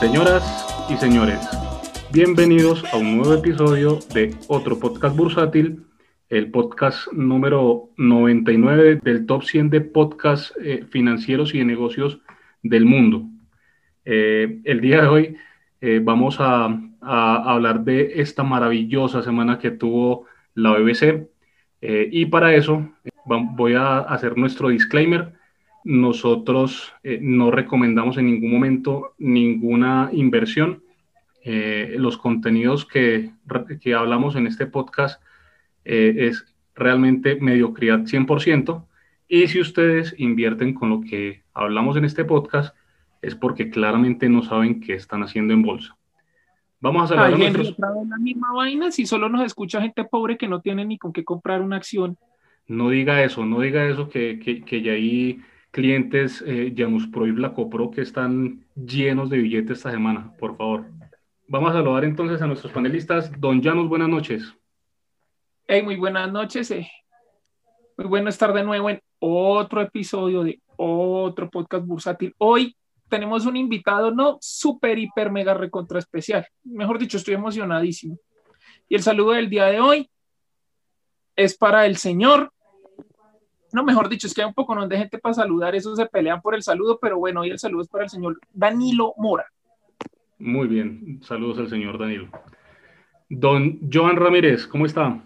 Señoras y señores, bienvenidos a un nuevo episodio de otro podcast bursátil, el podcast número 99 del top 100 de podcasts eh, financieros y de negocios del mundo. Eh, el día de hoy eh, vamos a, a, hablar de esta maravillosa semana que tuvo la BBC y para eso voy a hacer nuestro disclaimer. Nosotros eh, no recomendamos en ningún momento ninguna inversión. Eh, los contenidos que, que, hablamos en este podcast eh, es realmente mediocridad 100%. Y si ustedes invierten con lo que hablamos en este podcast, es porque claramente no saben qué están haciendo en bolsa. Vamos a hablar de la misma vaina si solo nos escucha gente pobre que no tiene ni con qué comprar una acción no diga eso, no diga eso, que, que, ya hay clientes eh, Janus Pro y Blacopro que están llenos de billetes esta semana, por favor. Vamos a saludar entonces a nuestros panelistas. Don Janus, buenas noches. Hey, muy buenas noches. Eh. Muy bueno estar de nuevo en otro episodio de otro podcast bursátil. Hoy tenemos un invitado, no súper, hiper, mega recontra especial. Mejor dicho, estoy emocionadísimo. Y el saludo del día de hoy es para el señor no, mejor dicho, es que hay un poco de gente para saludar, esos se pelean por el saludo, pero bueno, hoy el saludo es para el señor Danilo Mora. Muy bien, saludos al señor Danilo. Don Joan Ramírez, ¿cómo está?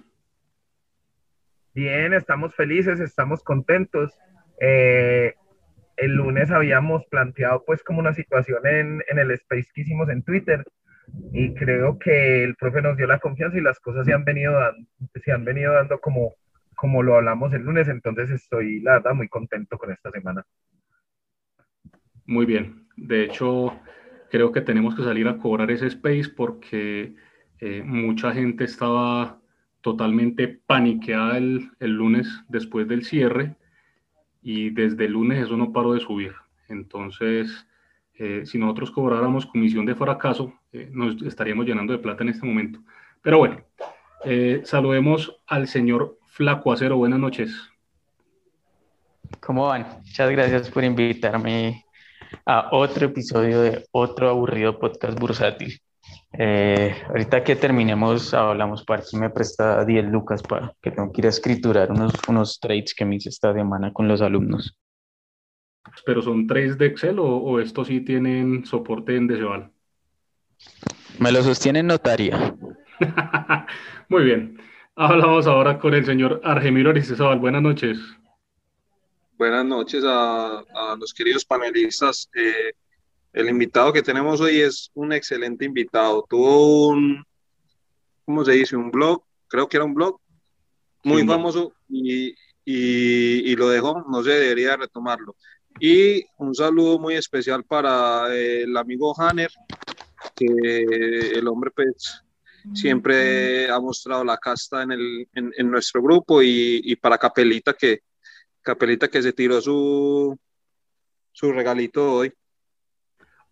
Bien, estamos felices, estamos contentos. Eh, el lunes habíamos planteado pues como una situación en, en, el space que hicimos en Twitter y creo que el profe nos dio la confianza y las cosas se han venido dando, se han venido dando como, como lo hablamos el lunes, entonces estoy, la verdad, muy contento con esta semana. Muy bien. De hecho, creo que tenemos que salir a cobrar ese space porque eh, mucha gente estaba totalmente paniqueada el, el, lunes después del cierre y desde el lunes eso no paró de subir. Entonces, eh, si nosotros cobráramos comisión de fracaso, eh, nos estaríamos llenando de plata en este momento. Pero bueno, saludemos al señor Flaco Acero, buenas noches. ¿Cómo van? Muchas gracias por invitarme a otro episodio de otro aburrido podcast bursátil. Eh, ahorita que terminemos, hablamos para si me presta 10 lucas para que tengo que ir a escriturar unos, unos trades que me hice esta semana con los alumnos. ¿Pero son trades de Excel o, estos sí tienen soporte en Deseval? Me lo sostiene notaria. Muy bien. Hablamos ahora con el señor Argemiro Aristizábal. Buenas noches. Buenas noches a, los queridos panelistas. Eh, el invitado que tenemos hoy es un excelente invitado. Tuvo un, ¿cómo se dice? Un blog, creo que era un blog muy famoso y, y, lo dejó, no sé, debería retomarlo. Y un saludo muy especial para el amigo Hanner, que el hombre pues siempre ha mostrado la casta en, el, en, nuestro grupo y, y, para Capelita que, Capelita que se tiró su, su regalito hoy.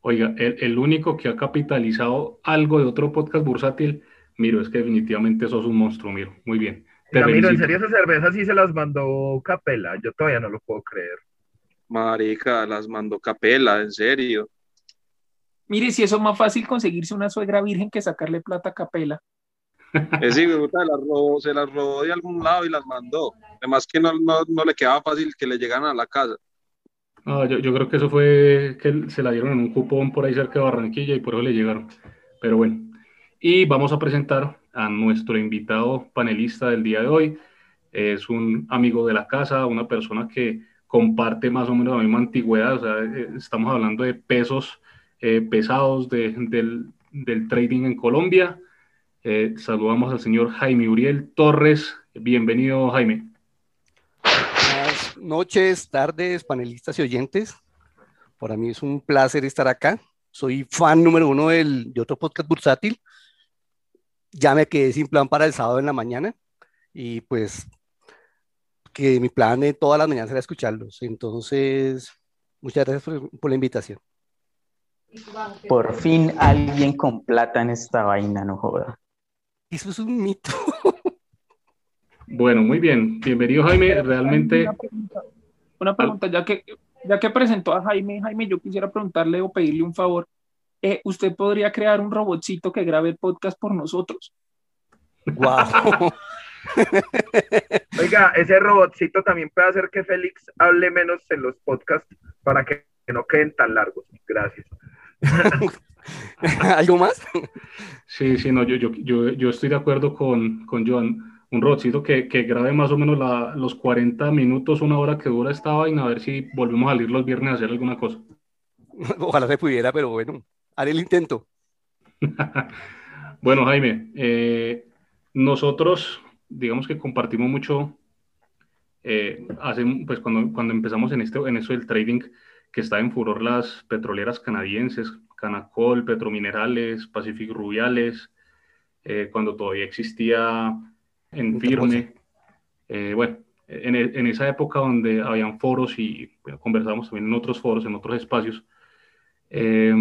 Oiga, el, el, único que ha capitalizado algo de otro podcast bursátil, Miro, es que definitivamente sos un monstruo, Miro. Muy bien. Miro, en serio esas cervezas sí se las mandó Capela, yo todavía no lo puedo creer. Marica, las mandó Capela, en serio. Mire, si eso es más fácil conseguirse una suegra virgen que sacarle plata a capela. Es sí, se las robó de algún lado y las mandó. Además que no, no, le quedaba fácil que le llegaran a la casa. yo, yo, creo que eso fue que se la dieron en un cupón por ahí cerca de Barranquilla y por eso le llegaron. Pero bueno, y vamos a presentar a nuestro invitado panelista del día de hoy. Es un amigo de la casa, una persona que comparte más o menos la misma antigüedad. O sea, eh, estamos hablando de pesos eh, pesados del, trading en Colombia. Eh, saludamos al señor Jaime Uriel Torres. Bienvenido, Jaime. Buenas noches, tardes, panelistas y oyentes. Para mí es un placer estar acá. Soy fan número uno del, de otro podcast bursátil. Ya me quedé sin plan para el sábado en la mañana y pues que mi plan de todas las mañanas era escucharlos. Entonces, muchas gracias por la invitación. Por fin alguien con plata en esta vaina, no joda. Eso es un mito. Bueno, muy bien. Bienvenido, Jaime. Realmente. Una pregunta, ya que, ya que presentó a Jaime, Jaime, yo quisiera preguntarle o pedirle un favor. Eh, ¿Usted podría crear un robotcito que grabe el podcast por nosotros? Wow. Oiga, ese robotcito también puede hacer que Félix hable menos en los podcasts para que no queden tan largos. Gracias. ¿Algo más? Sí, sí, no, yo, yo, yo, yo estoy de acuerdo con, con John. Un robotcito que, que grabe más o menos la, los 40 minutos, una hora que dura esta vaina, a ver si volvemos a salir los viernes a hacer alguna cosa. Ojalá se pudiera, pero bueno, haré el intento. bueno, Jaime, eh, nosotros, digamos que compartimos mucho, eh, hace, pues cuando, cuando empezamos en, este, en eso del trading, que está en furor las petroleras canadienses, Canacol, Petrominerales, Pacific Rubiales, eh, cuando todavía existía en firme. Eh, bueno, en, en, esa época donde habían foros y bueno, conversamos también en otros foros, en otros espacios. Eh,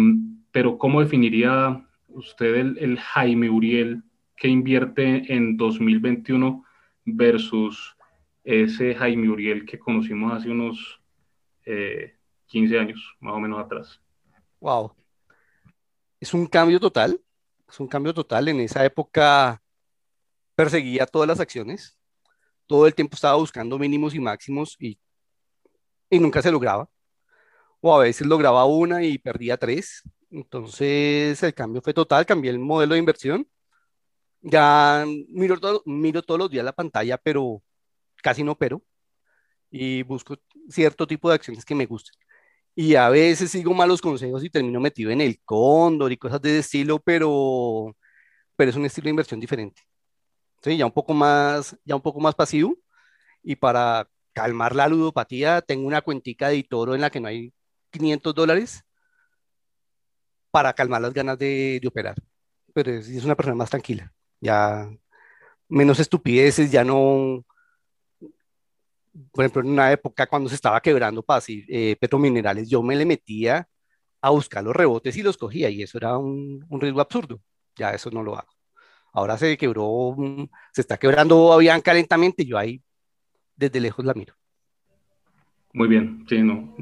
pero ¿cómo definiría usted el, el, Jaime Uriel que invierte en 2021 versus ese Jaime Uriel que conocimos hace unos eh, 15 años, más o menos atrás? Wow. Es un cambio total, es un cambio total. En esa época perseguía todas las acciones, todo el tiempo estaba buscando mínimos y máximos y, y nunca se lograba. O a veces lograba una y perdía tres. Entonces el cambio fue total, cambié el modelo de inversión. Ya miro, todo, miro todos los días la pantalla, pero casi no opero. Y busco cierto tipo de acciones que me gusten. Y a veces sigo malos consejos y termino metido en el cóndor y cosas de ese estilo, pero, pero es un estilo de inversión diferente. ¿sí? ya un poco más, ya un poco más pasivo. Y para calmar la ludopatía, tengo una cuentica de Toro en la que no hay 500 dólares para calmar las ganas de, de operar. Pero es, es, una persona más tranquila, ya menos estupideces, ya no. Por ejemplo, en una época cuando se estaba quebrando Pasi, eh, Petrominerales, yo me le metía a buscar los rebotes y los cogía, y eso era un, un riesgo absurdo. Ya eso no lo hago. Ahora se quebró, se está quebrando Avianca lentamente, yo ahí desde lejos la miro. Muy bien, sí, no.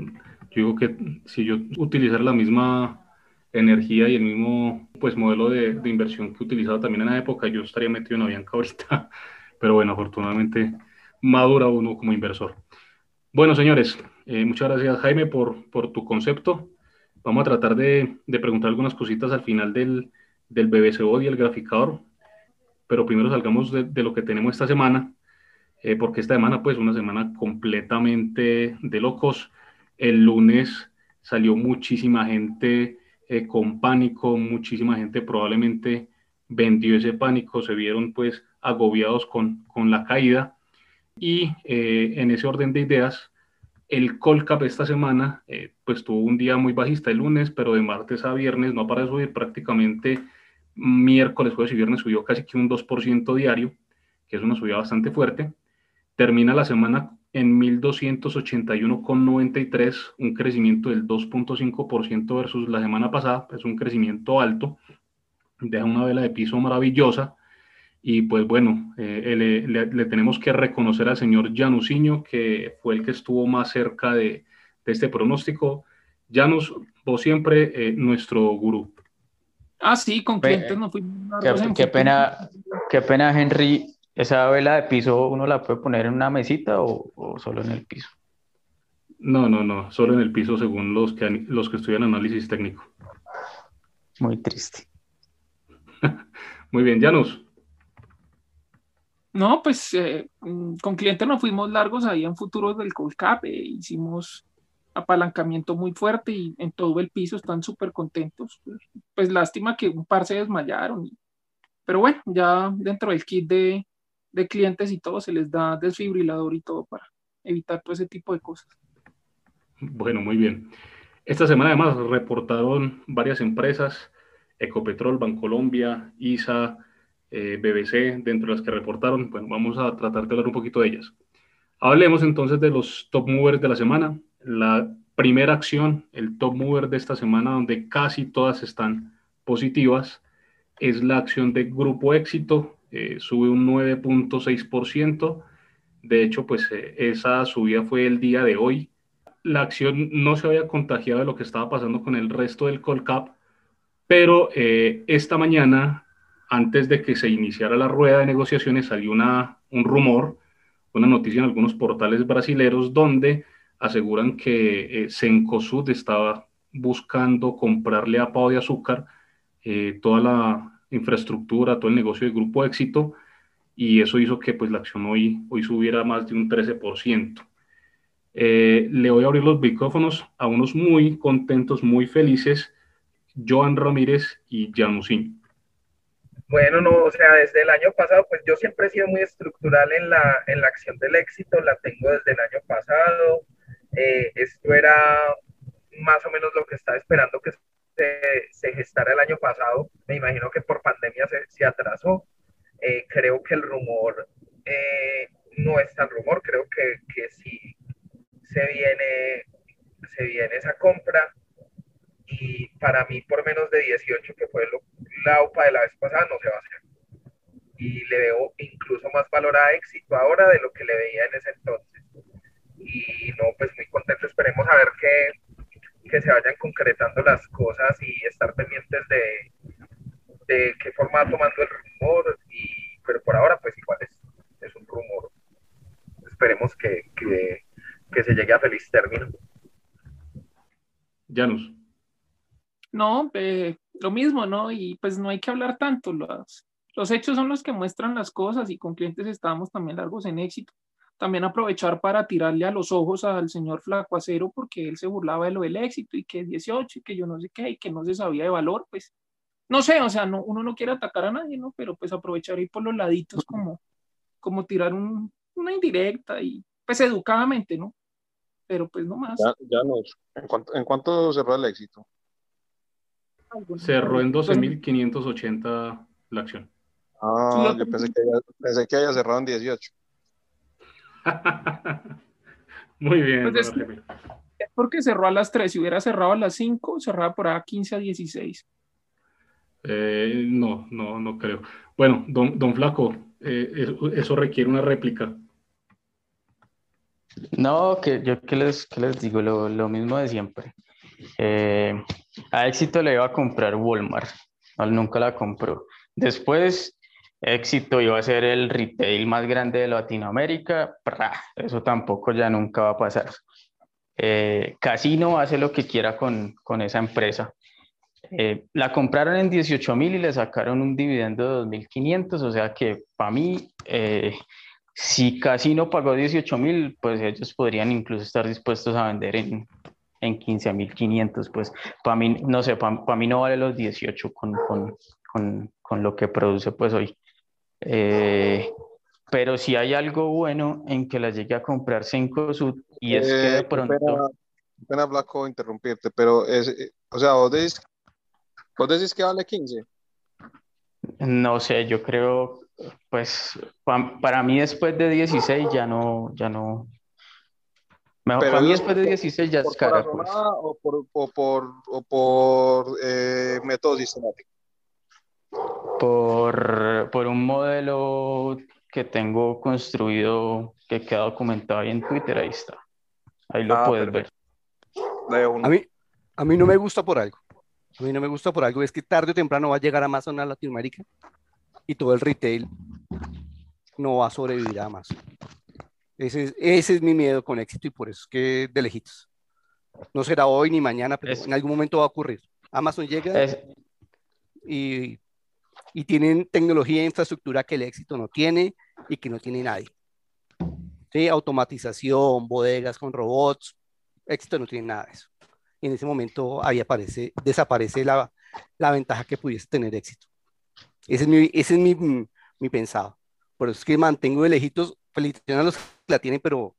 Yo digo que si yo utilizara la misma energía y el mismo pues modelo de, de inversión que utilizaba también en la época, yo estaría metido en Avianca ahorita. Pero bueno, afortunadamente madura uno como inversor. Bueno, señores, eh, muchas gracias Jaime por, por tu concepto. Vamos a tratar de, de preguntar algunas cositas al final del, del BBCO y el graficador pero primero salgamos de, de lo que tenemos esta semana, eh, porque esta semana, pues, una semana completamente de locos. El lunes salió muchísima gente eh, con pánico, muchísima gente probablemente vendió ese pánico, se vieron, pues, agobiados con, con la caída. Y eh, en ese orden de ideas, el Colcap esta semana, eh, pues, tuvo un día muy bajista el lunes, pero de martes a viernes no para subir prácticamente miércoles, jueves y viernes subió casi que un 2% diario, que es una subida bastante fuerte. Termina la semana en 1.281,93, un crecimiento del 2.5% versus la semana pasada, es un crecimiento alto, deja una vela de piso maravillosa. Y pues bueno, eh, le, le, le, tenemos que reconocer al señor Janusinho, que fue el que estuvo más cerca de, de este pronóstico. Janus, vos siempre eh, nuestro gurú. Ah, sí, con clientes no fuimos. Qué, qué pena, qué pena, Henry. ¿Esa vela de piso uno la puede poner en una mesita o, o, solo en el piso? No, no, no, solo en el piso según los que, los que estudian análisis técnico. Muy triste. Muy bien, Janus. No, pues eh, con clientes no fuimos largos ahí en futuros del Colcap, eh, hicimos apalancamiento muy fuerte y en todo el piso están súper contentos. Pues lástima que un par se desmayaron. Pero bueno, ya dentro del kit de, de clientes y todo se les da desfibrilador y todo para evitar todo ese tipo de cosas. Bueno, muy bien. Esta semana además reportaron varias empresas, Ecopetrol, Bancolombia, ISA, eh, BBC, dentro de las que reportaron. Bueno, vamos a tratar de hablar un poquito de ellas. Hablemos entonces de los top movers de la semana la primera acción, el top mover de esta semana, donde casi todas están positivas, es la acción de Grupo Éxito, eh, sube un 9.6%, De hecho, pues eh, esa subida fue el día de hoy. La acción no se había contagiado de lo que estaba pasando con el resto del Colcap, pero eh, esta mañana, antes de que se iniciara la rueda de negociaciones, salió una, un rumor, una noticia en algunos portales brasileros donde aseguran que eh, Cencosud estaba buscando comprarle a Pau de Azúcar eh, toda la infraestructura, todo el negocio de Grupo Éxito, y eso hizo que pues, la acción hoy, hoy subiera más de un 13%. Eh, le voy a abrir los micrófonos a unos muy contentos, muy felices, Joan Ramírez y Janusin. Bueno, no, o sea, desde el año pasado, pues yo siempre he sido muy estructural en la, en la acción del éxito, la tengo desde el año pasado. Eh, esto era más o menos lo que estaba esperando que se, se gestara el año pasado. Me imagino que por pandemia se, se atrasó. Eh, creo que el rumor eh, no es tan rumor, creo que, que sí se viene, se viene esa compra. Y para mí, por menos de 18, que fue la UPA de la vez pasada, no se va a hacer. Y le veo incluso más valor a éxito ahora de lo que le veía en ese entonces. Y no, pues muy contento. Esperemos a ver que, que se vayan concretando las cosas y estar pendientes de, de qué forma va tomando el rumor. Y, pero por ahora, pues igual es, es un rumor. Esperemos que, que, que se llegue a feliz término. Janus. No, eh, lo mismo, ¿no? Y pues no hay que hablar tanto. Los, los hechos son los que muestran las cosas y con clientes estábamos también largos en éxito. También aprovechar para tirarle a los ojos al señor Flaco Acero porque él se burlaba de lo del éxito y que 18 y que yo no sé qué y que no se sabía de valor, pues no sé, o sea, no, uno no quiere atacar a nadie, ¿no? Pero pues aprovechar ahí por los laditos como, como tirar un, una indirecta y pues educadamente, ¿no? Pero pues no más. Ya, ya nos, ¿en ¿En cuánto cerró el éxito? Cerró en 12.580 la acción. Ah, yo pensé que, haya, pensé que haya cerrado en 18. Muy bien. Pues es, es, porque cerró a las 3. Si hubiera cerrado a las 5, cerraba por ahí 15 a 16. Eh, no, no, no creo. Bueno, don, don Flaco, eh, eso, eso, requiere una réplica. No, que yo qué les, qué les digo, lo, lo, mismo de siempre. Eh, a éxito le iba a comprar Walmart, no, nunca la compró. Después, éxito iba a ser el retail más grande de Latinoamérica, eso tampoco ya nunca va a pasar. Eh, Casino hace lo que quiera con, con esa empresa. Eh, la compraron en 18 mil y le sacaron un dividendo de 2.500, o sea que para mí, eh, si Casino pagó 18 mil, pues ellos podrían incluso estar dispuestos a vender en, en 15.500, pues para mí, no sé, para pa mí no vale los 18 con, con, con, con lo que produce pues hoy. Eh, pero si hay algo bueno en que la llegue a comprar Cencosud y es que de pronto... Pena, pena Blanco interrumpirte, pero es, o sea, vos decís ¿Vos decís que vale 15? No sé, yo creo, pues, pa, para mí después de 16 ya no, ya no. Mejor, para mí después de 16 ya es cara. Pues. ¿O por, o por, o por eh, método sistemático? Por, por un modelo que tengo construido, que queda documentado ahí en Twitter, ahí está. Ahí lo ah, puedes perfecto. ver. A mí, a mí no me gusta por algo. A mí no me gusta por algo, es que tarde o temprano va a llegar Amazon a Latinoamérica y todo el retail no va a sobrevivir a Amazon. Ese es, ese es mi miedo con éxito y por eso es que de lejitos. No será hoy ni mañana, pero es, en algún momento va a ocurrir. Amazon llega es, y, y tienen tecnología e infraestructura que el éxito no tiene y que no tiene nadie. ¿Sí? Automatización, bodegas con robots, éxito no tiene nada de eso y en ese momento ahí aparece, desaparece la, la ventaja que pudiese tener éxito. Ese es mi, ese es mi, mi pensado. Por eso es que mantengo de lejitos, felicitaciones a los que la tienen, pero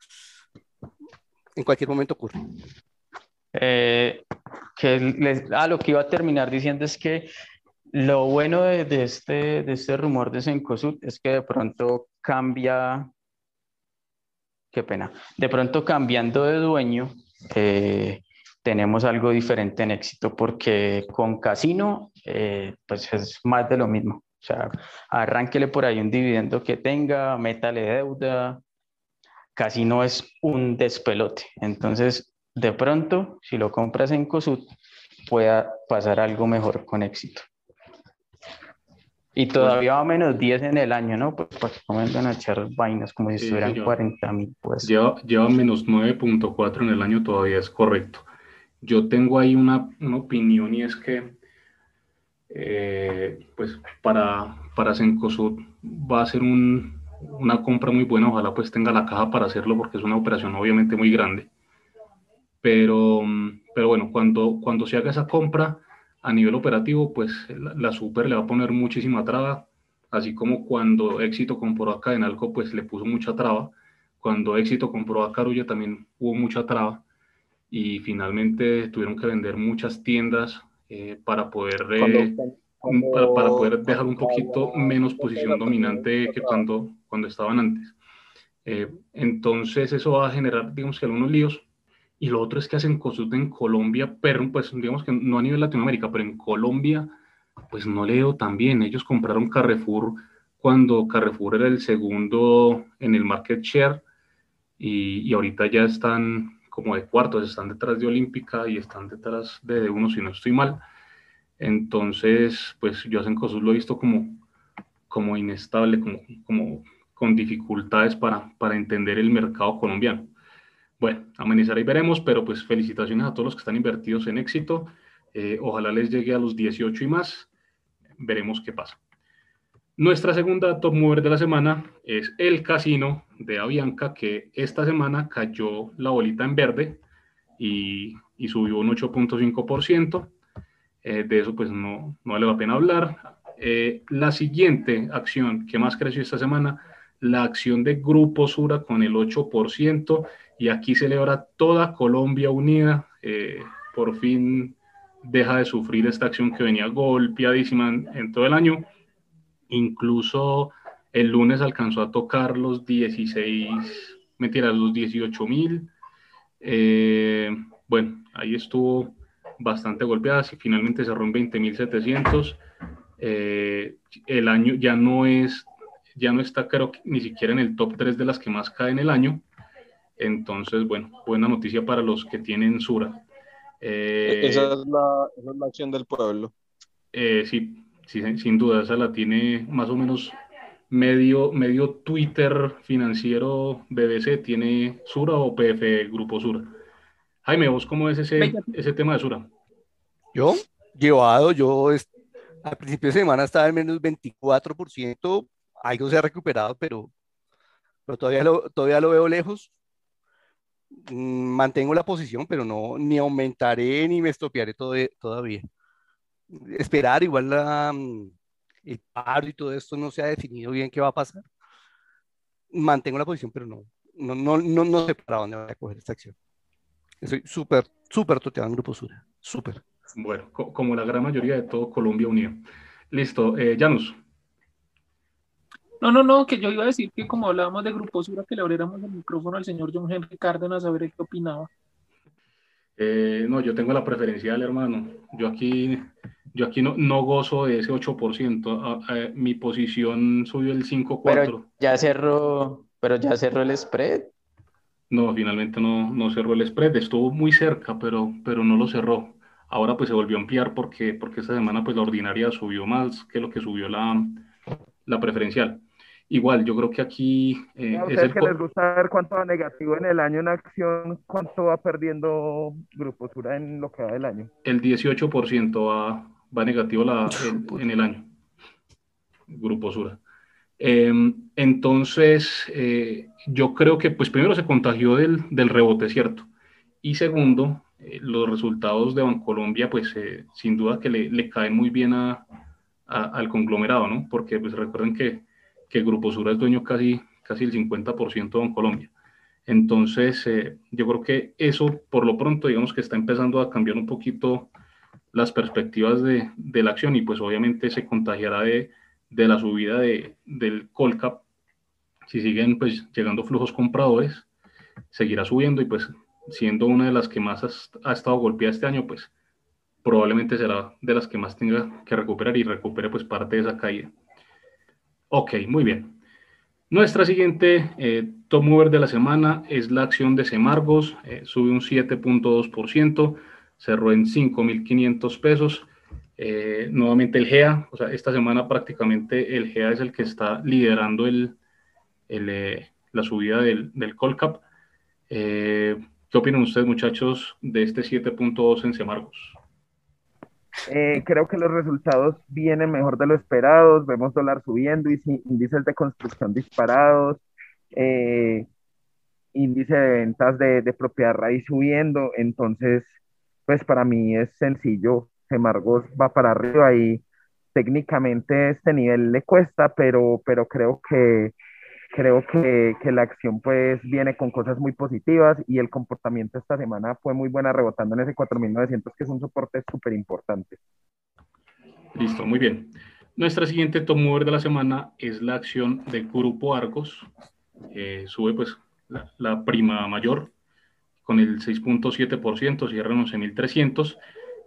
en cualquier momento ocurre. Eh, que ah, lo que iba a terminar diciendo es que lo bueno de, de este, de este rumor de Sencosud es que de pronto cambia, qué pena, de pronto cambiando de dueño, eh, tenemos algo diferente en éxito porque con casino eh, pues es más de lo mismo. O sea, arránquele por ahí un dividendo que tenga, métale deuda, casi no es un despelote. Entonces, de pronto, si lo compras en COSUT, pueda pasar algo mejor con éxito. Y todavía va a menos 10 en el año, ¿no? Pues para que comienzan a echar vainas como si Sí, estuvieran señor. 40 mil, pues. Lleva, lleva menos 9.4 en el año, todavía es correcto. Yo tengo ahí una, una opinión y es que, eh, pues, para, para Cencosud va a ser un- una compra muy buena. Ojalá pues tenga la caja para hacerlo porque es una operación obviamente muy grande. Pero, pero bueno, cuando, cuando se haga esa compra a nivel operativo, pues la, la Super le va a poner muchísima traba, así como cuando Éxito compró a Cadenalco, pues le puso mucha traba. Cuando Éxito compró a Carulla también hubo mucha traba y finalmente tuvieron que vender muchas tiendas eh, para poder eh, Cuando- para, para poder dejar un poquito menos posición dominante que cuando, cuando estaban antes. Eh, entonces eso va a generar, digamos que algunos líos. Y lo otro es que hacen cosas en Colombia, pero pues digamos que no a nivel Latinoamérica, pero en Colombia, pues no leo tan bien. Ellos compraron Carrefour cuando Carrefour era el segundo en el market share y, y ahorita ya están como de cuartos, están detrás de Olímpica y están detrás de, uno, si no estoy mal. Entonces, pues yo a Cencosud lo he visto como, como inestable, como, con dificultades para, para entender el mercado colombiano. Bueno, amenizará y veremos, pero pues felicitaciones a todos los que están invertidos en éxito. Eh, ojalá les llegue a los 18 y más. Veremos qué pasa. Nuestra segunda top mover de la semana es el casino de Avianca, que esta semana cayó la bolita en verde y, y subió un 8.5%. Eh, de eso pues no, no vale la pena hablar. Eh, la siguiente acción que más creció esta semana, la acción de Grupo Sura con el 8%, y aquí celebra toda Colombia unida. Eh, por fin deja de sufrir esta acción que venía golpeadísima en, en todo el año. Incluso el lunes alcanzó a tocar los 16, mentiras, los 18 mil. Eh, bueno, ahí estuvo bastante golpeada, y finalmente cerró en 20.700. Eh, el año ya no es, ya no está, creo ni siquiera en el top 3 de las que más caen el año. Entonces, bueno, buena noticia para los que tienen Sura. Eh, Esa, es la, esa es la acción del pueblo. eh, sí, sí, sin duda, esa la tiene más o menos medio, medio Twitter financiero BBC, tiene Sura o PF Grupo Sura. Jaime, ¿vos cómo es ese, ese tema de Sura? Yo, llevado, yo es- a principio de semana estaba en menos 24%, algo se ha recuperado, pero, pero todavía lo, todavía lo veo lejos. Mm, Mantengo la posición, pero no, ni aumentaré ni me estopearé todavía. todavía. Esperar, igual la, el paro y todo esto no se ha definido bien qué va a pasar. Mantengo la posición, pero no, no, no, no, no sé para dónde voy a coger esta acción. Estoy súper, súper toteado en Grupo Sura, súper. Bueno, co- como la gran mayoría de todo Colombia Unido. Listo, eh, Janus. No, no, no, que yo iba a decir que como hablábamos de Grupo Sura, que le abriéramos el micrófono al señor John Henry Cárdenas a ver qué opinaba. Eh, no, yo tengo la preferencial, hermano. Yo aquí, yo aquí no, no gozo de ese 8%. Ah, eh, mi posición subió el 5.4%. Pero ya cerró, pero ya cerró el spread. No, finalmente no, no cerró el spread. Estuvo muy cerca, pero, pero no lo cerró. Ahora pues se volvió a ampliar porque, porque esta semana pues la ordinaria subió más que lo que subió la, la preferencial. Igual, yo creo que aquí eh, A es ustedes el que les gusta ver cuánto va negativo en el año en acción, cuánto va perdiendo Grupo Sura en lo que va del año. el 18% va, va negativo la- el- en el año. Grupo Sura. Eh, entonces, eh, yo creo que, pues primero se contagió del, del rebote, ¿cierto? Y segundo, eh, los resultados de Bancolombia, pues eh, sin duda que le, le caen muy bien a, a- al conglomerado, ¿no? Porque pues recuerden que, que Grupo Sura es dueño casi, casi el 50% de Bancolombia. Entonces, eh, yo creo que eso, por lo pronto, digamos que está empezando a cambiar un poquito las perspectivas de, de la acción y pues obviamente se contagiará de, de la subida de, del Colcap. Si siguen pues llegando flujos compradores, seguirá subiendo y pues siendo una de las que más has- ha, estado golpeada este año, pues probablemente será de las que más tenga que recuperar y recupere pues parte de esa caída. Ok, muy bien. Nuestra siguiente eh, top mover de la semana es la acción de Semargos, eh, sube un 7.2%, cerró en 5.500 pesos. Eh, nuevamente el GEA, o sea, esta semana prácticamente el GEA es el que está liderando el, el, la subida del, del Colcap. ¿Qué opinan ustedes, muchachos, de este 7.2 en Semargos? Eh, creo que los resultados vienen mejor de lo esperado. Vemos dólar subiendo, y índices de construcción disparados, eh, índice de ventas de, de, propiedad raíz subiendo. Entonces, pues para mí es sencillo. Gemargos va para arriba y técnicamente este nivel le cuesta, pero, pero creo que creo que, que, la acción pues viene con cosas muy positivas y el comportamiento esta semana fue muy buena rebotando en ese 4.900 que es un soporte súper importante. Listo, muy bien. Nuestra siguiente top mover de la semana es la acción del Grupo Arcos. Eh, sube pues la, la, prima mayor con el 6.7%, cierra en 11.300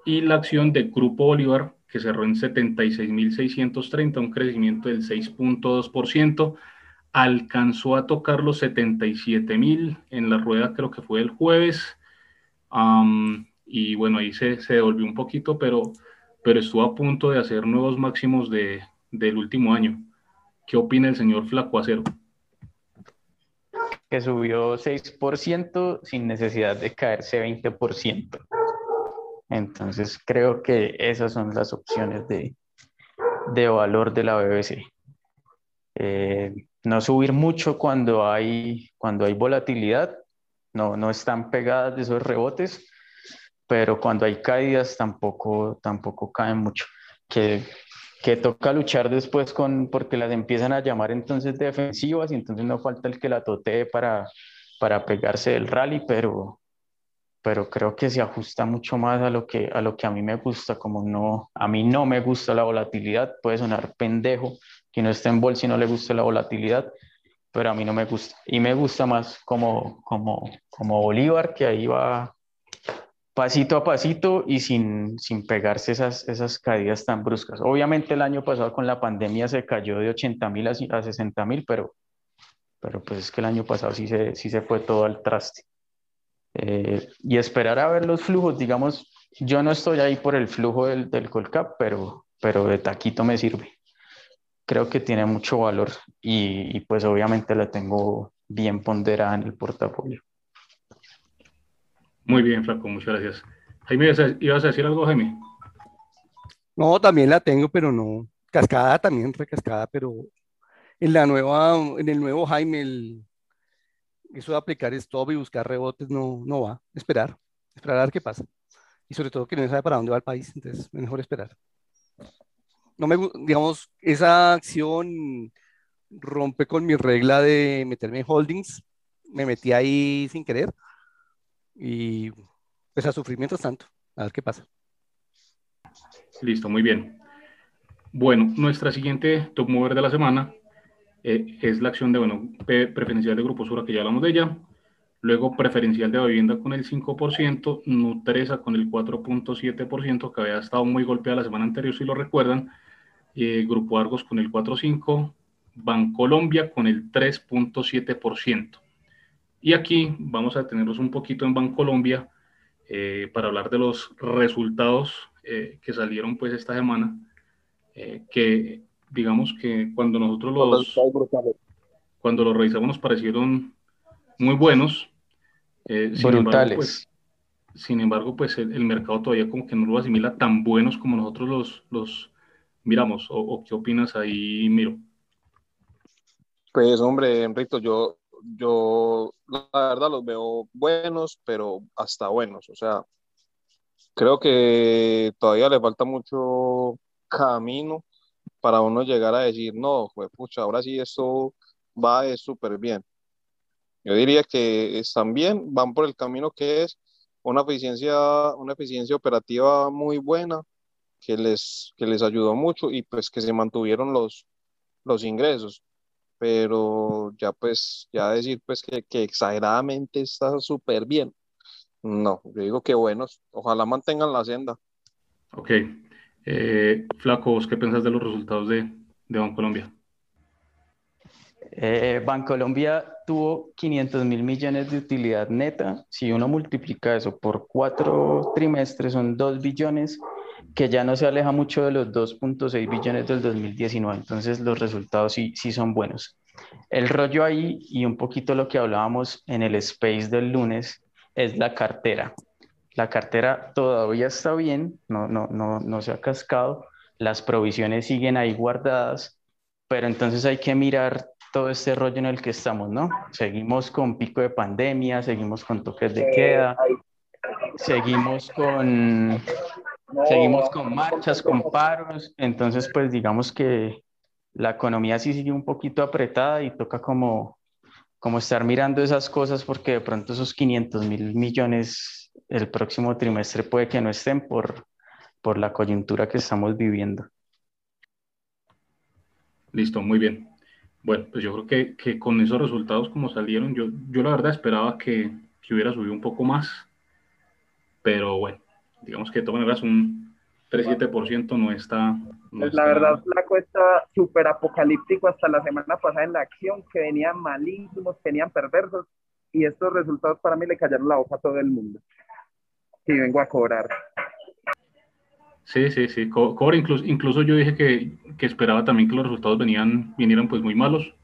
y la acción del Grupo Bolívar que cerró en 76.630, un crecimiento del 6.2% alcanzó a tocar los 77 mil en la rueda, creo que fue el jueves. y bueno, ahí se, se, devolvió un poquito, pero, pero estuvo a punto de hacer nuevos máximos de, del último año. ¿Qué opina el señor Flaco Acero? Que subió 6% sin necesidad de caerse 20%. Entonces creo que esas son las opciones de, de valor de la BBC. Eh, no subir mucho cuando hay, cuando hay volatilidad, no, no están pegadas de esos rebotes, pero cuando hay caídas tampoco, tampoco caen mucho. Que, que toca luchar después con, porque las empiezan a llamar entonces defensivas y entonces no falta el que la totee para, para pegarse del rally, pero, pero creo que se ajusta mucho más a lo que a lo que a mí me gusta, como no a mí no me gusta la volatilidad, puede sonar pendejo, que no esté en bolsa y no le guste la volatilidad, pero a mí no me gusta. Y me gusta más como, como, como Bolívar, que ahí va pasito a pasito y sin, sin pegarse esas, esas caídas tan bruscas. Obviamente el año pasado con la pandemia se cayó de 80 mil a, 60 mil, pero, pero pues es que el año pasado sí se, sí se fue todo al traste. Eh, y esperar a ver los flujos, digamos, yo no estoy ahí por el flujo del, del Colcap, pero, pero de taquito me sirve creo que tiene mucho valor y, y, pues obviamente la tengo bien ponderada en el portafolio. Muy bien, Flaco, muchas gracias. Jaime, ¿ibas a decir algo, Jaime? No, también la tengo, pero no. Cascada también, recascada, pero en la nueva, en el nuevo Jaime, el, eso de aplicar stop y buscar rebotes no, no va. Esperar, esperar a ver qué pasa. Y sobre todo que no sabe para dónde va el país, entonces mejor esperar no me, digamos, esa acción rompe con mi regla de meterme en holdings. Me metí ahí sin querer y pues a sufrir mientras tanto. A ver qué pasa. Listo, muy bien. Bueno, nuestra siguiente top mover de la semana eh, es la acción de, bueno, preferencial de Grupo Sura, que ya hablamos de ella. Luego preferencial de vivienda con el 5%, Nutresa con el 4.7%, que había estado muy golpeada la semana anterior, si lo recuerdan. Eh, Grupo Argos con el 4.5%, Bancolombia con el 3.7%. Y aquí vamos a tenerlos un poquito en Bancolombia eh, para hablar de los resultados eh, que salieron pues esta semana, eh, que digamos que cuando nosotros los, cuando los revisamos nos parecieron muy buenos. sin Brutales. Embargo, pues, sin embargo, pues el, el, mercado todavía como que no lo asimila tan buenos como nosotros los, los, miramos, o, o, qué opinas ahí, Miro. Pues hombre, Enrito, yo, yo la verdad los veo buenos, pero hasta buenos, o sea, creo que todavía le falta mucho camino para uno llegar a decir, no, pues pucha, ahora sí esto va súper bien. Yo diría que están bien, van por el camino que es una eficiencia, una eficiencia operativa muy buena, que les, que les ayudó mucho y pues que se mantuvieron los, los ingresos. Pero ya pues, ya decir pues que, que exageradamente está súper bien. No, yo digo que buenos, ojalá mantengan la senda. Ok. Eh, Flaco, ¿vos qué pensás de los resultados de, de Bancolombia? Eh, Bancolombia tuvo 500 mil millones de utilidad neta. Si uno multiplica eso por cuatro trimestres, son 2 billones, que ya no se aleja mucho de los 2.6 billones del 2019. Entonces, los resultados sí, sí son buenos. El rollo ahí y un poquito lo que hablábamos en el space del lunes es la cartera. La cartera todavía está bien, no, no, no, no se ha cascado, las provisiones siguen ahí guardadas, pero entonces hay que mirar todo este rollo en el que estamos, ¿no? Seguimos con pico de pandemia, seguimos con toques de queda, seguimos con, seguimos con marchas, con paros, entonces pues digamos que la economía sí sigue un poquito apretada y toca como, como estar mirando esas cosas porque de pronto esos 500 mil millones el próximo trimestre puede que no estén por, por la coyuntura que estamos viviendo. Listo, muy bien. Bueno, pues yo creo que, que con esos resultados como salieron, yo, yo la verdad esperaba que, que hubiera subido un poco más, pero bueno, digamos que de todas maneras un, 3-7% no está... No pues está... la verdad, Flaco está súper apocalíptico hasta la semana pasada en la acción, que venían malísimos, venían perversos, y estos resultados para mí le cayeron la boca a todo el mundo. Y vengo a cobrar. Sí, sí, sí, co cobra. Incluso, incluso yo dije que, que, esperaba también que los resultados venían, vinieran pues muy malos,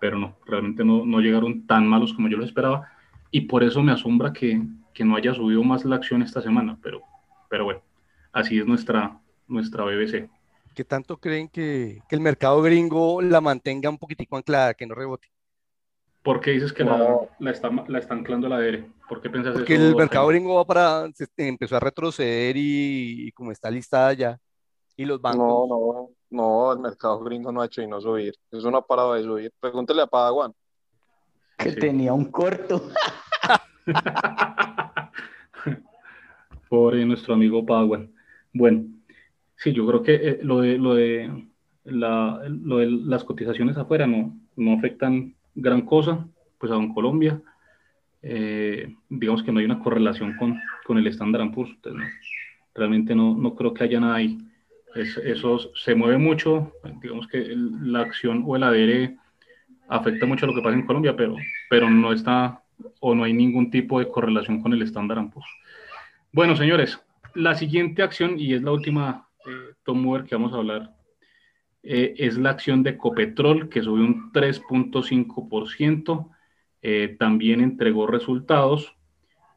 pero no, realmente no, no llegaron tan malos como yo lo esperaba, y por eso me asombra que, que no haya subido más la acción esta semana, pero, pero bueno así es nuestra, nuestra BBC. ¿Qué tanto creen que, que, el mercado gringo la mantenga un poquitico anclada, que no rebote? ¿Por qué dices que no. la, la, está, la está anclando la DR? ¿Por qué piensas Porque eso? el mercado gringo va para, se, empezó a retroceder y, y, como está listada ya. Y los bancos. No, no, no, el mercado gringo no ha hecho y no subir. Es una parada de subir. Pregúntele a Padawan. Que sí. tenía un corto. Pobre nuestro amigo Padawan. Bueno, sí, yo creo que eh, lo, de, lo, de la, lo de las cotizaciones afuera no, no afectan gran cosa, pues a Don Colombia. Eh, digamos que no hay una correlación con, con el estándar Poor's, entonces no, realmente no, no creo que haya nada ahí. Es, eso se mueve mucho, digamos que el, la acción o el ADR afecta mucho lo que pasa en Colombia, pero, pero no está o no hay ningún tipo de correlación con el estándar Poor's. Bueno, señores, la siguiente acción, y es la última eh, Tom que vamos a hablar, eh, es la acción de Ecopetrol, que subió un 3.5%, eh, también entregó resultados,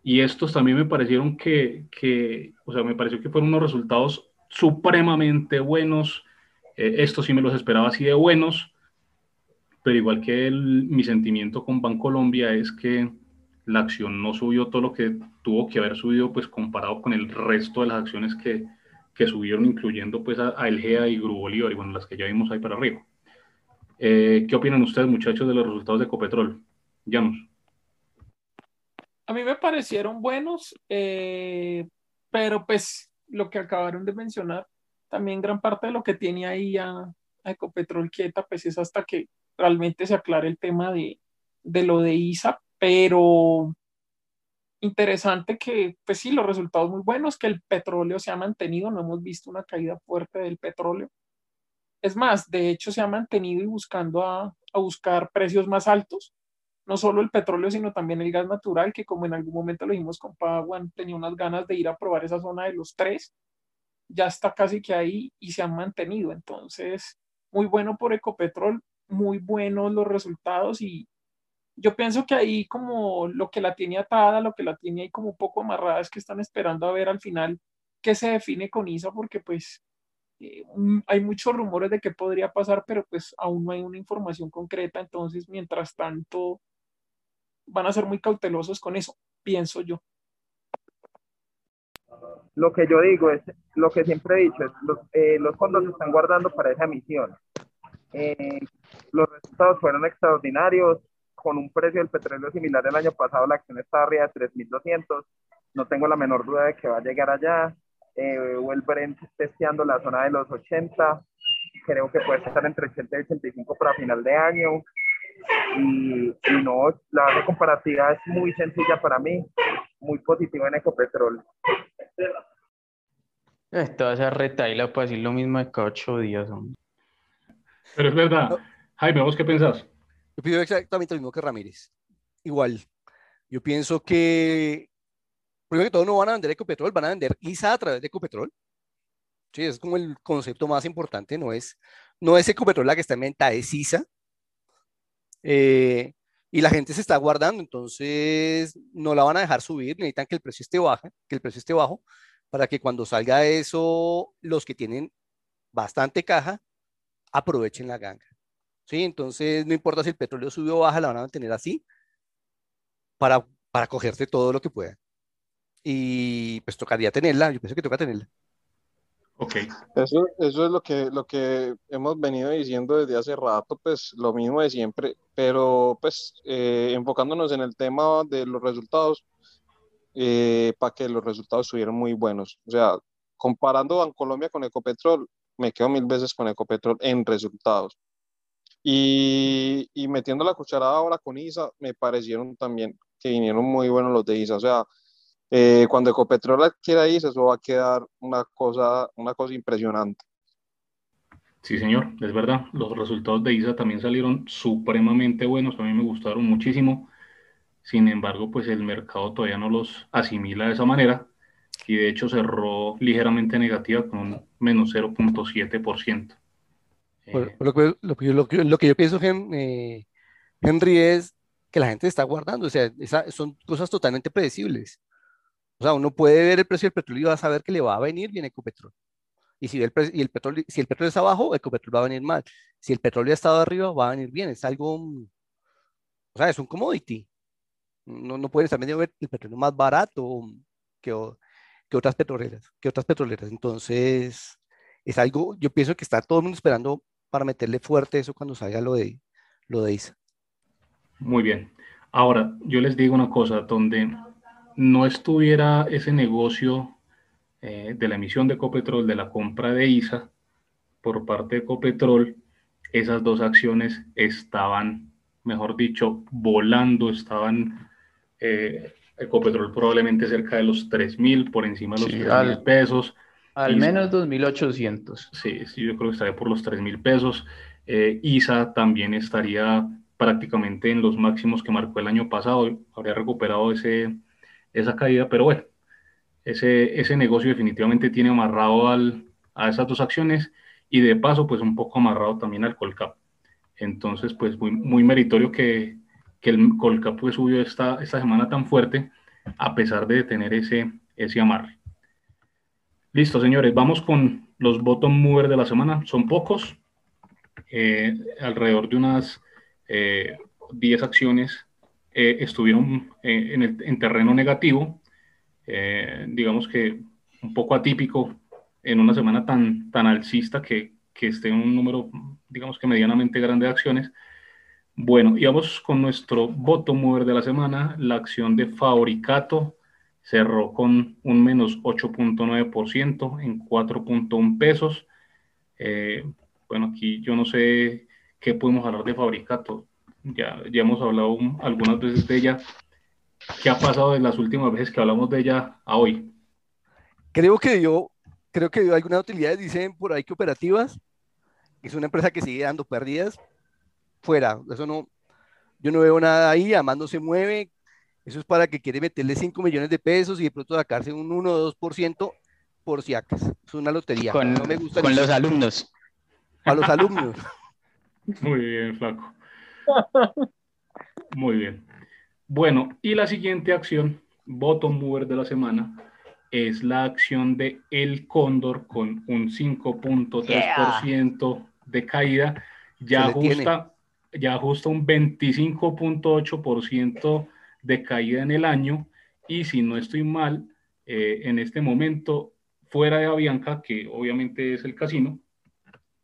y estos también me parecieron que, que, o sea, me pareció que fueron unos resultados supremamente buenos, eh, estos sí me los esperaba así de buenos, pero igual que el, mi sentimiento con Bancolombia es que la acción no subió todo lo que tuvo que haber subido, pues comparado con el resto de las acciones que, que subieron, incluyendo pues a, a Elgea y Grupo Bolívar, y bueno, las que ya vimos ahí para arriba. Eh, ¿Qué opinan ustedes, muchachos, de los resultados de Ecopetrol? Llanos. A mí me parecieron buenos, eh, pero pues lo que acabaron de mencionar, también gran parte de lo que tiene ahí a, a Ecopetrol quieta, pues es hasta que realmente se aclare el tema de, de lo de ISAP, pero interesante que, pues sí, los resultados muy buenos, que el petróleo se ha mantenido, no hemos visto una caída fuerte del petróleo. Es más, de hecho se ha mantenido y buscando a, a buscar precios más altos, no solo el petróleo, sino también el gas natural, que como en algún momento lo dijimos con Padawan, tenía unas ganas de ir a probar esa zona de los tres, ya está casi que ahí y se han mantenido. Entonces, muy bueno por Ecopetrol, muy buenos los resultados y, yo pienso que ahí como lo que la tiene atada, lo que la tiene ahí como un poco amarrada es que están esperando a ver al final qué se define con ISA porque pues eh, hay muchos rumores de qué podría pasar, pero pues aún no hay una información concreta, entonces mientras tanto van a ser muy cautelosos con eso, pienso yo. Lo que yo digo es, lo que siempre he dicho, es los, eh, fondos se están guardando para esa emisión. Eh, los resultados fueron extraordinarios, con un precio del petróleo similar el año pasado, la acción está arriba de 3.200. No tengo la menor duda de que va a llegar allá. Eh, o el Brent testeando la zona de los 80. Creo que puede estar entre 80 y 85 para final de año. Y, y no, la base comparativa es muy sencilla para mí, muy positiva en Ecopetrol. Toda esa retaila puede decir lo mismo de cada ocho días. Hombre. Pero es verdad. Jaime, ¿vos qué pensás? Yo pido exactamente lo mismo que Ramírez. Igual. Yo pienso que, primero que todo, no van a vender Ecopetrol, van a vender ISA a través de Ecopetrol. Sí, es como el concepto más importante, no es, no es Ecopetrol la que está en venta, es ISA. Eh, y la gente se está guardando, entonces no la van a dejar subir, necesitan que el precio esté bajo, que el precio esté bajo, para que cuando salga eso, los que tienen bastante caja, aprovechen la ganga. ¿Sí? Entonces, no importa si el petróleo sube o baja, la van a mantener así para, para cogerse todo lo que puedan. Y pues tocaría tenerla, yo pienso que toca tenerla. Ok, Eso, eso es lo que, lo que hemos venido diciendo desde hace rato, pues lo mismo de siempre, pero pues eh, enfocándonos en el tema de los resultados, para que los resultados estuvieran muy buenos. O sea, comparando Bancolombia con Ecopetrol, me quedo mil veces con Ecopetrol en resultados. Y, metiendo la cucharada ahora con ISA, me parecieron también que vinieron muy buenos los de ISA. O sea, eh, cuando Ecopetrol adquiera ISA, eso va a quedar una cosa, una cosa impresionante. sí señor, es verdad. Los resultados de ISA también salieron supremamente buenos, a mí me gustaron muchísimo. Sin embargo, pues el mercado todavía no los asimila de esa manera y de hecho cerró ligeramente negativa con un menos 0.7%. Por- Eh, por lo, que, lo, que yo, lo que- lo que yo pienso, Hen- eh, Henry, es que la gente está guardando, o sea, esa- son cosas totalmente predecibles. O sea, uno puede ver el precio del petróleo y va a saber que le va a venir bien Ecopetrol. Y si el, y el petróleo, si el petróleo está abajo, Ecopetrol va a venir mal. Si el petróleo ha estado arriba, va a venir bien. Es algo, mm, o sea, es un commodity. No, no pueden estar vendiendo el petróleo más barato que, o- que otras petroleras, que otras petroleras. Entonces, es algo, yo pienso que está todo el mundo esperando para meterle fuerte eso cuando salga lo de, lo de ISA. Muy bien. Ahora, yo les digo una cosa, donde no estuviera ese negocio eh, de la emisión de Ecopetrol, de la compra de ISA por parte de Ecopetrol, esas dos acciones estaban, mejor dicho, volando, estaban eh, Ecopetrol probablemente cerca de los 3 mil, por encima de los Sí, 3 al- mil pesos. Al menos 2.800. Sí, sí, yo creo que estaría por los 3 mil pesos. Eh, ISA también estaría prácticamente en los máximos que marcó el año pasado. Habría recuperado ese, esa caída, pero bueno, ese, ese negocio definitivamente tiene amarrado al, a esas dos acciones y de paso, pues un poco amarrado también al Colcap. Entonces, pues muy, muy meritorio que, que el Colcap pues, subió esta, esta semana tan fuerte a pesar de tener ese, ese amarre. Listo, señores, vamos con los bottom mover de la semana. Son pocos, eh, alrededor de unas eh, 10 acciones eh, estuvieron eh, en, el, en terreno negativo. Eh, digamos que un poco atípico en una semana tan, tan alcista que, que esté un número, digamos que medianamente grande de acciones. Bueno, y vamos con nuestro bottom mover de la semana, la acción de Fabricato cerró con un menos 8.9% en 4.1 pesos. Eh, bueno, aquí yo no sé qué podemos hablar de Fabricato. Ya, ya hemos hablado un- algunas veces de ella. ¿Qué ha pasado de las últimas veces que hablamos de ella a hoy? Creo que dio, creo que dio algunas utilidades, dicen por ahí que operativas. Es una empresa que sigue dando pérdidas. Fuera, eso no, yo no veo nada ahí, además no se mueve. Eso es para que quiere meterle 5 millones de pesos y de pronto sacarse un 1 o 2% por si acaso. Es una lotería. Con, no me gusta con los alumnos. a los alumnos. Muy bien, flaco. Muy bien. Bueno, y la siguiente acción, bottom mover de la semana, es la acción de El Cóndor con un 5.3% de caída. Ya ajusta, ya ajusta un 25.8% de caída en el año. Y si no estoy mal, eh, en este momento, fuera de Avianca, que obviamente es el casino,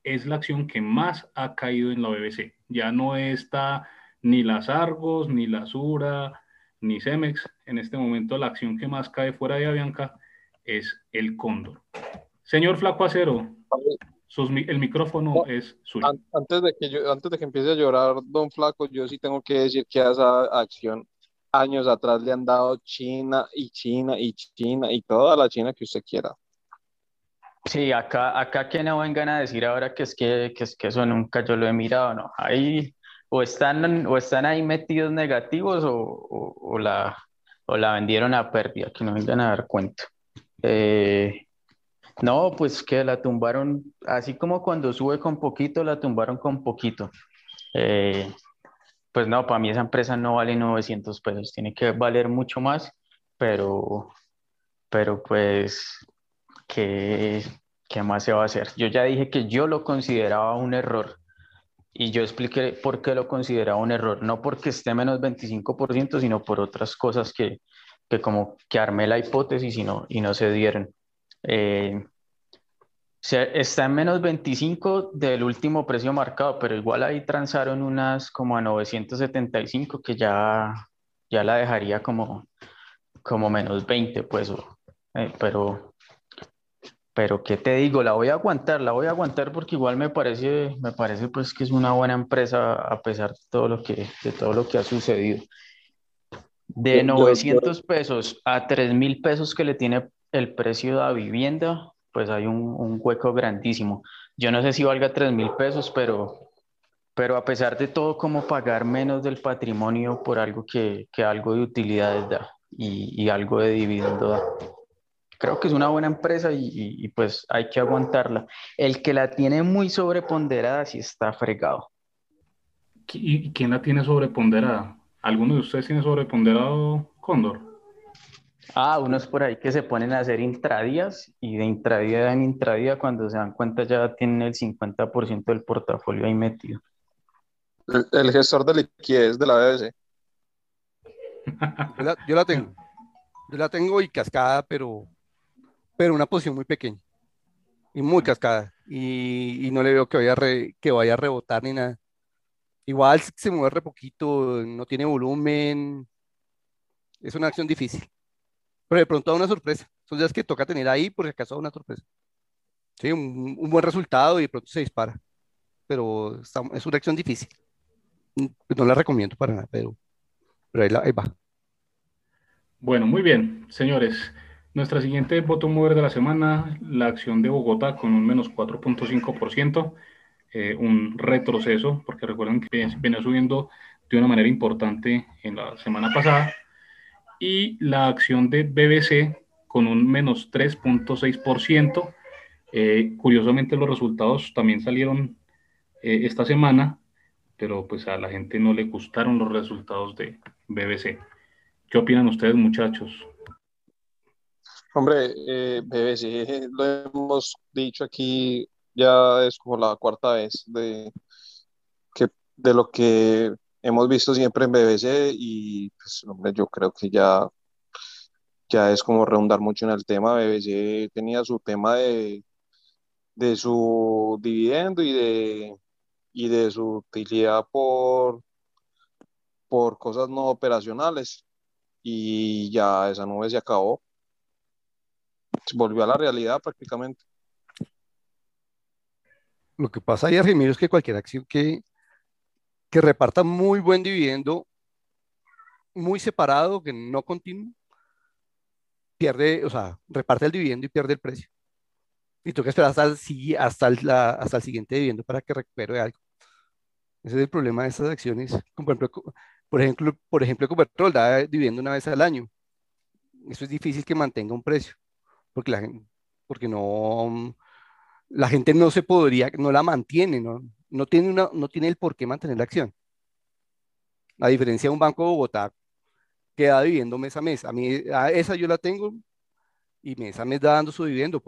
es la acción que más ha caído en la BBC. Ya no está ni las Argos, ni la Sura, ni Cemex. En este momento la acción que más cae fuera de Avianca es el Cóndor. Señor Flaco Acero, sus el micrófono es suyo. An- Antes de que yo, antes de que empiece a llorar Don Flaco, yo sí tengo que decir que a esa acción años atrás le han dado China y China y China y toda la China que usted quiera. Sí, acá, acá que no vengan a decir ahora que es que, que es que eso nunca yo lo he mirado, no. Ahí, o están, o están ahí metidos negativos o, o, la, o la vendieron a pérdida, que no vengan a dar cuenta. Eh, no, pues que la tumbaron, así como cuando sube con poquito, la tumbaron con poquito. Eh, pues no, para mí esa empresa no vale 900 pesos, tiene que valer mucho más, pero, pero pues, ¿qué, ¿qué más se va a hacer? Yo ya dije que yo lo consideraba un error y yo expliqué por qué lo consideraba un error, no porque esté menos 25%, sino por otras cosas que, que como que armé la hipótesis y no, y no se dieron. Eh, está en menos 25 del último precio marcado, pero igual ahí transaron unas como a 975 que ya, ya la dejaría como, como menos 20, pues, eh, pero, pero ¿qué te digo? La voy a aguantar, la voy a aguantar porque igual me parece, me parece pues que es una buena empresa a pesar de todo lo que, de todo lo que ha sucedido. De 900 pesos a 3 mil pesos que le tiene el precio de la vivienda, pues hay un, un hueco grandísimo. Yo no sé si valga 3 mil pesos, pero, pero a pesar de todo, ¿cómo pagar menos del patrimonio por algo que, que algo de utilidades da y, y, algo de dividendo da? Creo que es una buena empresa y, y, y, pues hay que aguantarla. El que la tiene muy sobreponderada sí está fregado. ¿Y quién la tiene sobreponderada? ¿Alguno de ustedes tiene sobreponderado Cóndor? Ah, unos por ahí que se ponen a hacer intradías y de intradía en intradía cuando se dan cuenta ya tienen el 50% del portafolio ahí metido. El, el, gestor de liquidez de la BBC. Yo la, yo la, tengo. Yo la tengo y cascada, pero, pero una posición muy pequeña. Y muy cascada. Y, y no le veo que vaya, re, que vaya a rebotar ni nada. Igual se mueve re poquito, no tiene volumen. Es una acción difícil pero de pronto da una sorpresa. Son días que toca tener ahí por si acaso da una sorpresa. Sí, un, un, buen resultado y de pronto se dispara. Pero está, es una acción difícil. No la recomiendo para nada, pero, pero ahí, la, ahí, va. Bueno, muy bien, señores. Nuestra siguiente voto mover de la semana, la acción de Bogotá con un menos 4.5%, eh, un retroceso, porque recuerden que viene subiendo de una manera importante en la semana pasada y la acción de BBC con un menos 3.6%. Eh, curiosamente los resultados también salieron eh, esta semana, pero pues a la gente no le gustaron los resultados de BBC. ¿Qué opinan ustedes muchachos? Hombre, eh, BBC lo hemos dicho aquí, ya es como la cuarta vez de, que, de lo que hemos visto siempre en BBC y pues, hombre, yo creo que ya, ya es como redundar mucho en el tema. BBC tenía su tema de, de su dividendo y de, y de su utilidad por, por cosas no operacionales y ya esa nube se acabó. Se volvió a la realidad prácticamente. Lo que pasa ahí, Argemiro, es que cualquier acción que, que reparta muy buen dividendo, muy separado, que no continuo, pierde, o sea, reparte el dividendo y pierde el precio. Y tú que esperar hasta el, hasta, el, la, hasta el siguiente dividendo para que recupere algo. Ese es el problema de estas acciones. Por ejemplo, por ejemplo, por ejemplo Copertrol da dividendo una vez al año. Eso es difícil que mantenga un precio, porque la, porque no, la gente no se podría, no la mantiene, ¿no? No tiene, una, no tiene el por qué mantener la acción. A diferencia de un banco de Bogotá que da dividendo mes a mes. A mí, esa yo la tengo y mes a mes da dando su dividendo.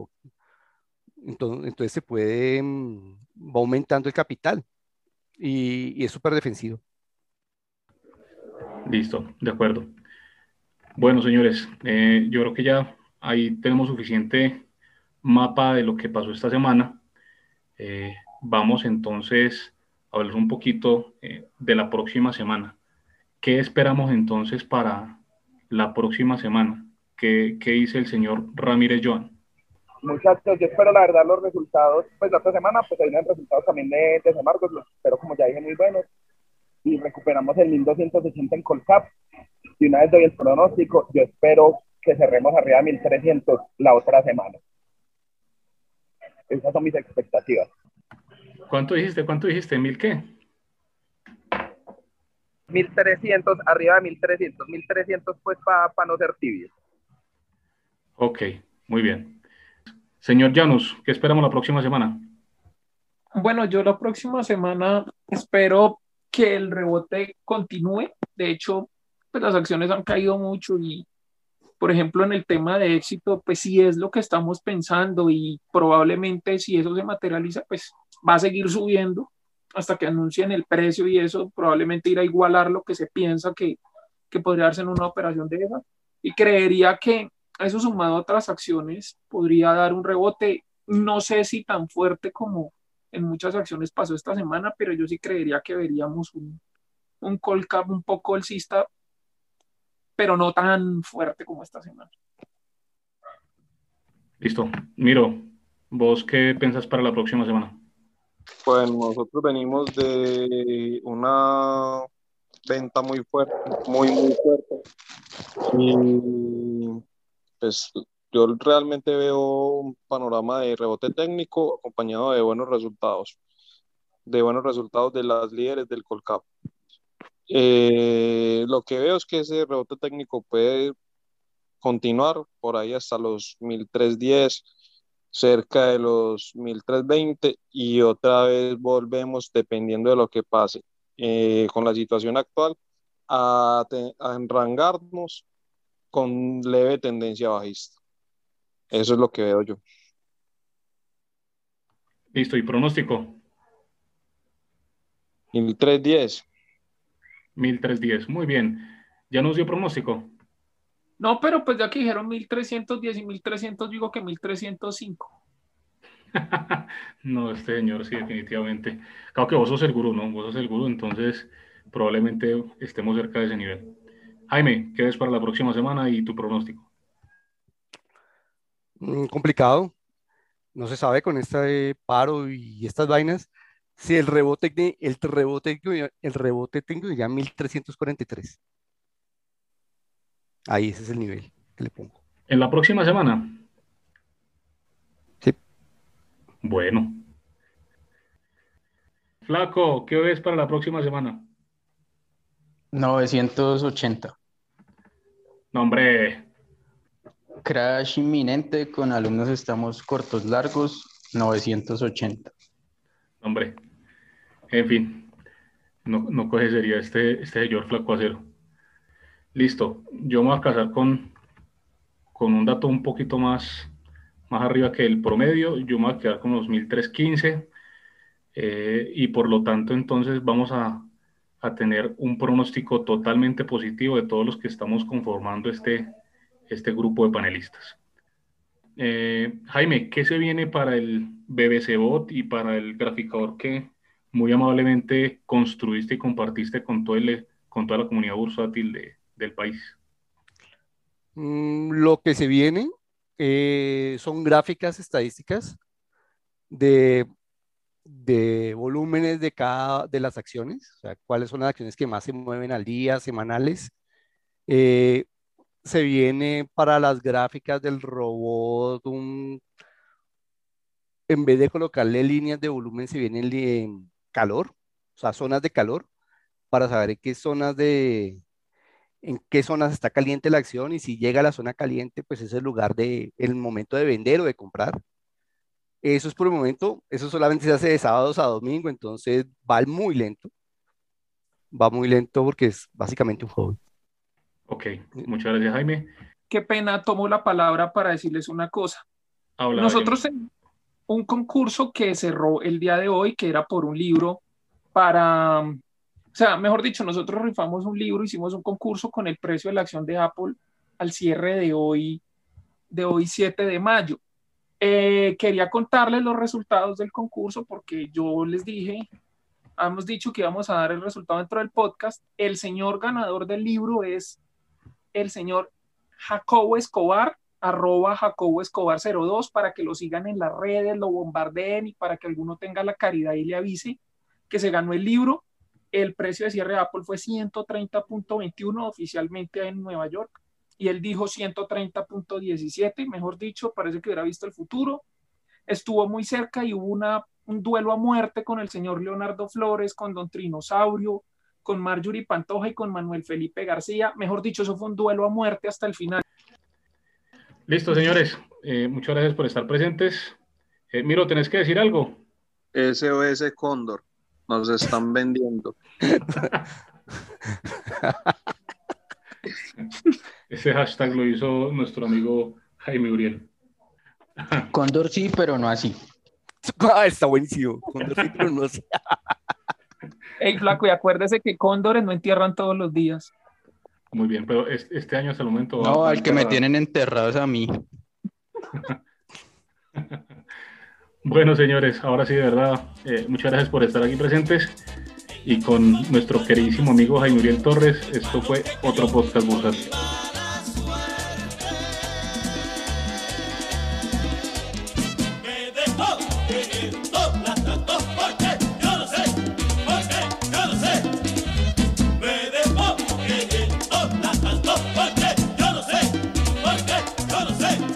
Entonces, entonces se puede, mm, va aumentando el capital y, y es súper defensivo. Listo, de acuerdo. Bueno, señores, eh, yo creo que ya ahí tenemos suficiente mapa de lo que pasó esta semana. Eh, vamos entonces a hablar un poquito eh, de la próxima semana. ¿Qué esperamos entonces para la próxima semana? ¿Qué, qué dice el señor Ramírez Joan? Muchachos, yo espero la verdad los resultados, pues la otra semana, pues hay unos resultados también de, de Marcos, los espero como ya dije muy buenos, y recuperamos el 1280 en Colcap, y una vez doy el pronóstico, yo espero que cerremos arriba de 1300 la otra semana. Esas son mis expectativas. ¿Cuánto dijiste? ¿Cuánto dijiste? ¿Mil qué? 1300, arriba de 1300, 1300 pues para no ser tibios. Ok, muy bien. Señor Janus, ¿qué esperamos la próxima semana? Bueno, yo la próxima semana espero que el rebote continúe. De hecho, pues las acciones han caído mucho y, por ejemplo, en el tema de éxito, pues sí es lo que estamos pensando y probablemente si eso se materializa, pues va a seguir subiendo hasta que anuncien el precio y eso probablemente irá a igualar lo que se piensa que, que podría darse en una operación de esa. Y creería que eso sumado a otras acciones podría dar un rebote, no sé si tan fuerte como en muchas acciones pasó esta semana, pero yo sí creería que veríamos un, un call cap un poco alcista, pero no tan fuerte como esta semana. Listo. Miro, ¿vos qué piensas para la próxima semana? Pues nosotros venimos de una venta muy fuerte, muy, muy fuerte. Y pues yo realmente veo un panorama de rebote técnico acompañado de buenos resultados, de buenos resultados de las líderes del Colcap. Eh, lo que veo es que ese rebote técnico puede continuar por ahí hasta los 1310, cerca de los 1320 y otra vez volvemos, dependiendo de lo que pase eh, con la situación actual, a, a enrangarnos con leve tendencia bajista. Eso es lo que veo yo. Listo, ¿y pronóstico? 1310. 1310, muy bien. ¿Ya nos dio pronóstico? No, pero pues ya que dijeron 1310 y 1300, digo que 1305. no, este señor sí, definitivamente. Claro que vos sos el gurú, ¿no? Vos sos el gurú, entonces probablemente estemos cerca de ese nivel. Jaime, ¿qué ves para la próxima semana y tu pronóstico? Mm, complicado. No se sabe con este paro y estas vainas si el rebote, el rebote, el rebote tengo ya 1343. Ahí ese es el nivel que le pongo. ¿En la próxima semana? Sí. Bueno. Flaco, ¿qué ves para la próxima semana? 980. No, hombre, Crash inminente con alumnos estamos cortos largos 980. Hombre, en fin, no, no coge este, este señor flaco acero. Listo, yo me voy a casar con, con un dato un poquito más, más arriba que el promedio, yo me voy a quedar con los 1315 eh, y por lo tanto entonces vamos a, a tener un pronóstico totalmente positivo de todos los que estamos conformando este, este grupo de panelistas. Eh, Jaime, ¿qué se viene para el BBC Bot y para el graficador que muy amablemente construiste y compartiste con, todo el, con toda la comunidad bursátil de, del país? Mm, lo que se viene eh, son gráficas estadísticas de, de volúmenes de cada de las acciones, o sea, cuáles son las acciones que más se mueven al día, semanales, eh, se viene para las gráficas del robot un, en vez de colocarle líneas de volumen, se viene en calor, o sea, zonas de calor, para saber en qué zonas de, en qué zonas está caliente la acción y si llega a la zona caliente, pues es el lugar de, el momento de vender o de comprar. Eso es por el momento, eso solamente se hace de sábados a domingo, entonces va muy lento. Va muy lento porque es básicamente un hobby. Ok, muchas gracias Jaime. Qué pena, tomo la palabra para decirles una cosa. Habla, Nosotros tenemos un concurso que cerró el día de hoy, que era por un libro para, o sea, mejor dicho, nosotros rifamos un libro, hicimos un concurso con el precio de la acción de Apple al cierre de hoy, de hoy 7 de mayo. Eh, quería contarles los resultados del concurso porque yo les dije, hemos dicho que íbamos a dar el resultado dentro del podcast. El señor ganador del libro es el señor Jacobo Escobar, arroba Jacobo Escobar 02, para que lo sigan en las redes, lo bombardeen y para que alguno tenga la caridad y le avise que se ganó el libro. El precio de cierre de Apple fue 130.21 oficialmente en Nueva York y él dijo 130.17, mejor dicho, parece que hubiera visto el futuro. Estuvo muy cerca y hubo una, un duelo a muerte con el señor Leonardo Flores, con Don Trinosaurio, con Marjorie Pantoja y con Manuel Felipe García. Mejor dicho, eso fue un duelo a muerte hasta el final. Listo, señores. Eh, muchas gracias por estar presentes. Eh, Miro, ¿tenés que decir algo? SOS Cóndor. Nos están vendiendo. Ese hashtag lo hizo nuestro amigo Jaime Uriel. Cóndor sí, pero no así. Ah, está buenísimo. Cóndor sí, pero no sé. Ey, flaco, y acuérdese que cóndores no entierran todos los días. Muy bien, pero es- este año hasta el momento... No, al que me enterrado. tienen enterrados a mí. Bueno, señores, ahora sí, de verdad, eh, muchas gracias por estar aquí presentes. Y con nuestro queridísimo amigo Jaime Uriel Torres, esto fue otro podcast bursátil.